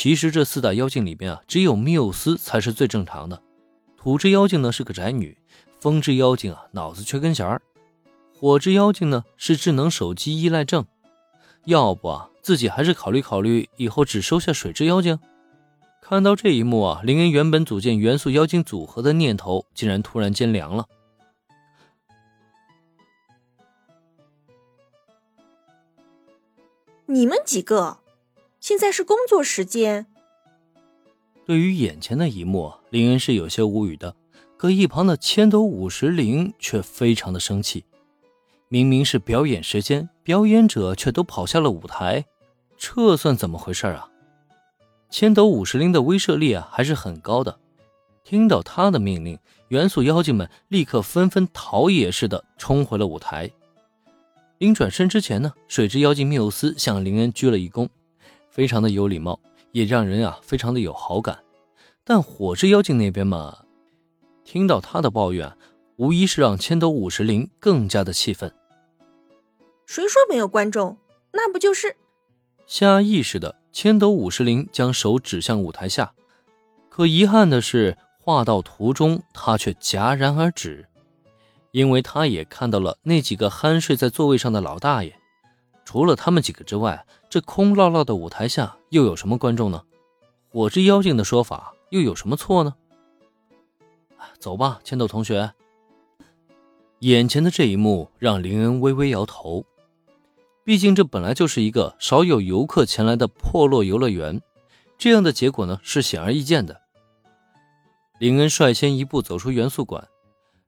其实这四大妖精里边啊，只有缪斯才是最正常的。土之妖精呢是个宅女，风之妖精啊脑子缺根弦儿，火之妖精呢是智能手机依赖症。要不啊，自己还是考虑考虑，以后只收下水之妖精。看到这一幕啊，林恩原本组建元素妖精组合的念头竟然突然间凉了。你们几个，现在是工作时间。对于眼前的一幕，林恩是有些无语的，可一旁的千斗五十铃却非常的生气。明明是表演时间，表演者却都跑下了舞台，这算怎么回事啊？千斗五十铃的威慑力啊还是很高的，听到他的命令，元素妖精们立刻纷纷逃也似的冲回了舞台。临转身之前呢，水之妖精缪斯向林恩鞠了一躬，非常的有礼貌，也让人啊非常的有好感。但火之妖精那边嘛，听到他的抱怨，无疑是让千斗五十铃更加的气愤。谁说没有观众？那不就是下意识的千斗五十铃将手指向舞台下，可遗憾的是，话到途中他却戛然而止。因为他也看到了那几个酣睡在座位上的老大爷，除了他们几个之外，这空落落的舞台下又有什么观众呢？火之妖精的说法又有什么错呢？走吧，千斗同学。眼前的这一幕让林恩微微摇头，毕竟这本来就是一个少有游客前来的破落游乐园，这样的结果呢是显而易见的。林恩率先一步走出元素馆。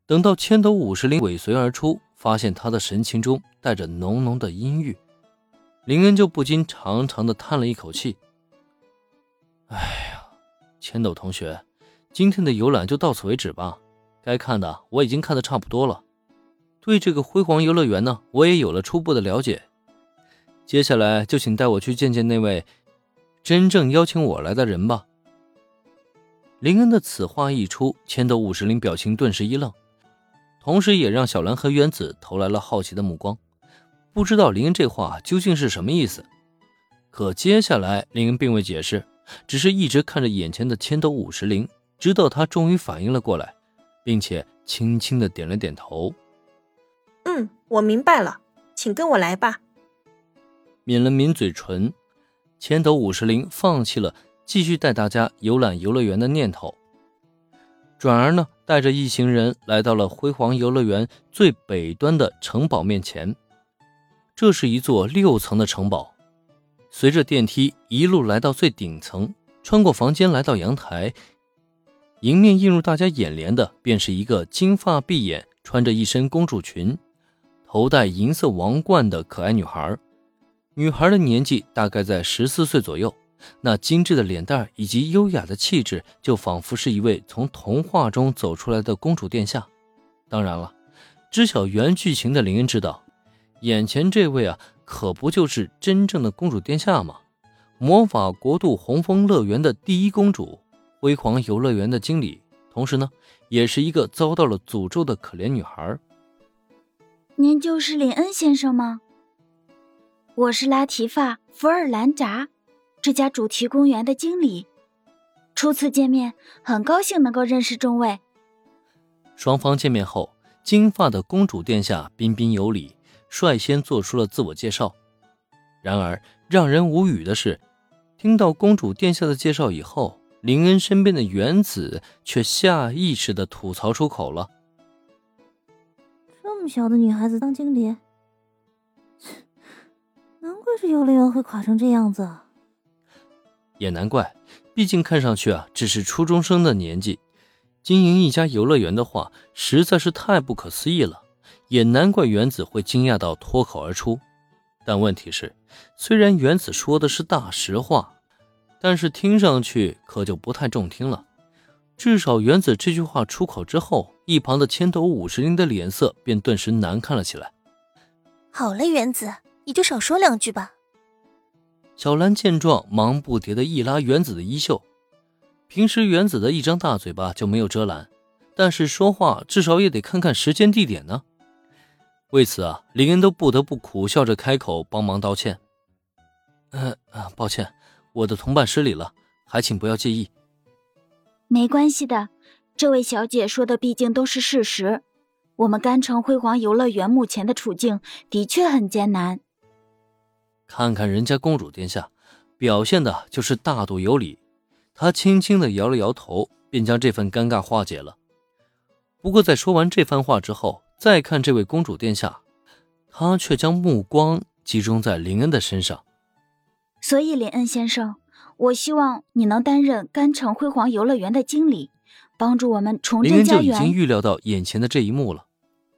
等到千斗五十铃尾随而出，发现他的神情中带着浓浓的阴郁，林恩就不禁长长的叹了一口气：“哎呀，千斗同学，今天的游览就到此为止吧。该看的我已经看的差不多了，对这个辉煌游乐园呢，我也有了初步的了解。接下来就请带我去见见那位真正邀请我来的人吧。”林恩的此话一出，千斗五十铃表情顿时一愣。同时，也让小兰和原子投来了好奇的目光，不知道林恩这话究竟是什么意思。可接下来，林恩并未解释，只是一直看着眼前的千斗五十铃，直到他终于反应了过来，并且轻轻的点了点头：“嗯，我明白了，请跟我来吧。”抿了抿嘴唇，千斗五十铃放弃了继续带大家游览游乐园的念头。转而呢，带着一行人来到了辉煌游乐园最北端的城堡面前。这是一座六层的城堡，随着电梯一路来到最顶层，穿过房间来到阳台，迎面映入大家眼帘的便是一个金发碧眼、穿着一身公主裙、头戴银色王冠的可爱女孩。女孩的年纪大概在十四岁左右。那精致的脸蛋以及优雅的气质，就仿佛是一位从童话中走出来的公主殿下。当然了，知晓原剧情的林恩知道，眼前这位啊，可不就是真正的公主殿下吗？魔法国度红枫乐园的第一公主，辉煌游乐园的经理，同时呢，也是一个遭到了诅咒的可怜女孩。您就是林恩先生吗？我是拉提发·福尔兰扎。这家主题公园的经理，初次见面，很高兴能够认识众位。双方见面后，金发的公主殿下彬彬有礼，率先做出了自我介绍。然而，让人无语的是，听到公主殿下的介绍以后，林恩身边的原子却下意识的吐槽出口了：“这么小的女孩子当经理，难怪这游乐园会垮成这样子。”也难怪，毕竟看上去啊只是初中生的年纪，经营一家游乐园的话实在是太不可思议了。也难怪原子会惊讶到脱口而出。但问题是，虽然原子说的是大实话，但是听上去可就不太中听了。至少原子这句话出口之后，一旁的千斗五十铃的脸色便顿时难看了起来。好了，原子，你就少说两句吧。小兰见状，忙不迭地一拉原子的衣袖。平时原子的一张大嘴巴就没有遮拦，但是说话至少也得看看时间地点呢。为此啊，林恩都不得不苦笑着开口帮忙道歉：“呃啊，抱歉，我的同伴失礼了，还请不要介意。没关系的，这位小姐说的毕竟都是事实。我们甘城辉煌游乐园目前的处境的确很艰难。看看人家公主殿下，表现的就是大度有礼。他轻轻的摇了摇头，便将这份尴尬化解了。不过在说完这番话之后，再看这位公主殿下，她却将目光集中在林恩的身上。所以，林恩先生，我希望你能担任甘城辉煌游乐园的经理，帮助我们重振家园。林恩就已经预料到眼前的这一幕了，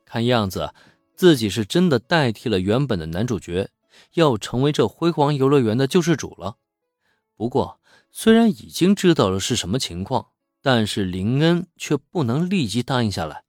看样子自己是真的代替了原本的男主角，要成为这辉煌游乐园的救世主了。不过，虽然已经知道了是什么情况，但是林恩却不能立即答应下来。